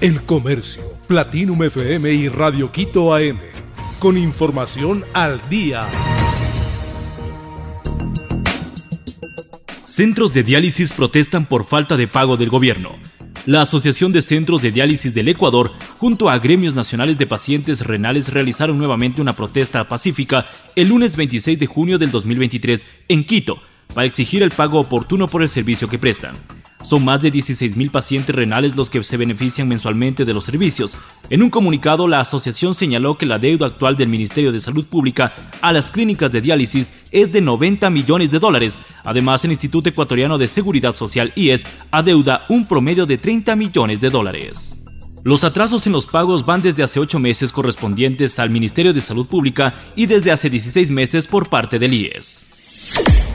El Comercio, Platinum FM y Radio Quito AM. Con información al día. Centros de diálisis protestan por falta de pago del gobierno. La Asociación de Centros de Diálisis del Ecuador, junto a gremios nacionales de pacientes renales, realizaron nuevamente una protesta pacífica el lunes 26 de junio del 2023 en Quito para exigir el pago oportuno por el servicio que prestan. Son más de 16.000 pacientes renales los que se benefician mensualmente de los servicios. En un comunicado, la asociación señaló que la deuda actual del Ministerio de Salud Pública a las clínicas de diálisis es de 90 millones de dólares. Además, el Instituto Ecuatoriano de Seguridad Social IES adeuda un promedio de 30 millones de dólares. Los atrasos en los pagos van desde hace 8 meses correspondientes al Ministerio de Salud Pública y desde hace 16 meses por parte del IES.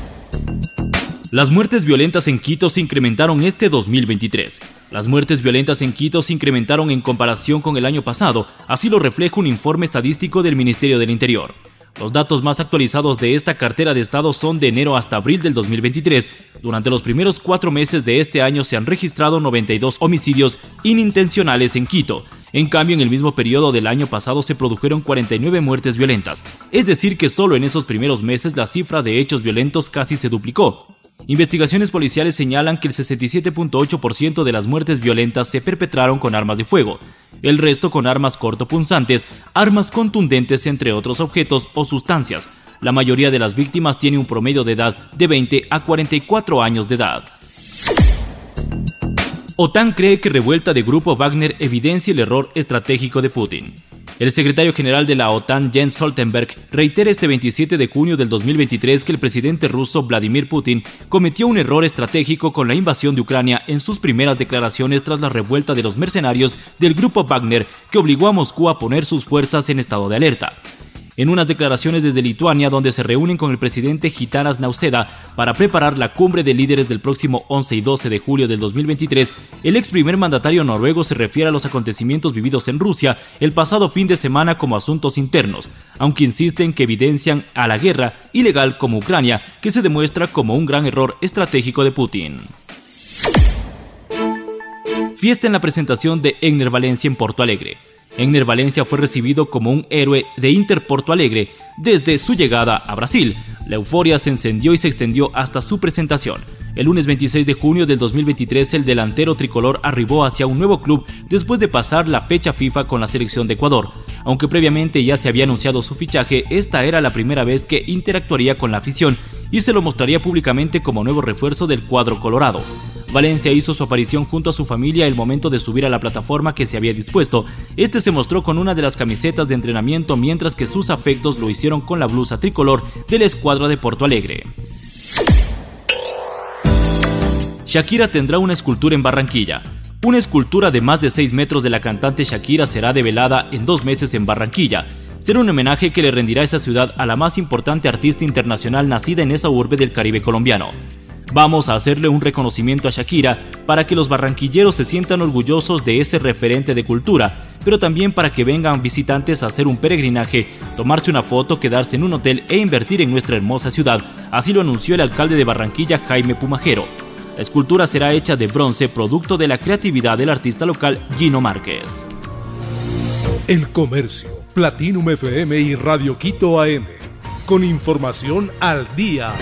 Las muertes violentas en Quito se incrementaron este 2023. Las muertes violentas en Quito se incrementaron en comparación con el año pasado, así lo refleja un informe estadístico del Ministerio del Interior. Los datos más actualizados de esta cartera de Estado son de enero hasta abril del 2023. Durante los primeros cuatro meses de este año se han registrado 92 homicidios inintencionales en Quito. En cambio, en el mismo periodo del año pasado se produjeron 49 muertes violentas. Es decir, que solo en esos primeros meses la cifra de hechos violentos casi se duplicó. Investigaciones policiales señalan que el 67.8% de las muertes violentas se perpetraron con armas de fuego, el resto con armas cortopunzantes, armas contundentes entre otros objetos o sustancias. La mayoría de las víctimas tiene un promedio de edad de 20 a 44 años de edad. OTAN cree que revuelta de Grupo Wagner evidencia el error estratégico de Putin. El secretario general de la OTAN, Jens Stoltenberg, reitera este 27 de junio del 2023 que el presidente ruso Vladimir Putin cometió un error estratégico con la invasión de Ucrania en sus primeras declaraciones tras la revuelta de los mercenarios del grupo Wagner que obligó a Moscú a poner sus fuerzas en estado de alerta en unas declaraciones desde Lituania donde se reúnen con el presidente Gitanas Nauseda para preparar la cumbre de líderes del próximo 11 y 12 de julio del 2023, el ex primer mandatario noruego se refiere a los acontecimientos vividos en Rusia el pasado fin de semana como asuntos internos, aunque insisten que evidencian a la guerra ilegal como Ucrania, que se demuestra como un gran error estratégico de Putin. Fiesta en la presentación de Egner Valencia en Porto Alegre. Egner Valencia fue recibido como un héroe de Inter Porto Alegre desde su llegada a Brasil. La euforia se encendió y se extendió hasta su presentación. El lunes 26 de junio del 2023 el delantero tricolor arribó hacia un nuevo club después de pasar la fecha FIFA con la selección de Ecuador. Aunque previamente ya se había anunciado su fichaje, esta era la primera vez que interactuaría con la afición y se lo mostraría públicamente como nuevo refuerzo del cuadro colorado. Valencia hizo su aparición junto a su familia el momento de subir a la plataforma que se había dispuesto. Este se mostró con una de las camisetas de entrenamiento mientras que sus afectos lo hicieron con la blusa tricolor de la escuadra de Porto Alegre. Shakira tendrá una escultura en Barranquilla. Una escultura de más de 6 metros de la cantante Shakira será develada en dos meses en Barranquilla. Será un homenaje que le rendirá esa ciudad a la más importante artista internacional nacida en esa urbe del Caribe colombiano. Vamos a hacerle un reconocimiento a Shakira para que los barranquilleros se sientan orgullosos de ese referente de cultura, pero también para que vengan visitantes a hacer un peregrinaje, tomarse una foto, quedarse en un hotel e invertir en nuestra hermosa ciudad. Así lo anunció el alcalde de Barranquilla, Jaime Pumajero. La escultura será hecha de bronce, producto de la creatividad del artista local Gino Márquez. El Comercio, Platinum FM y Radio Quito AM. Con información al día.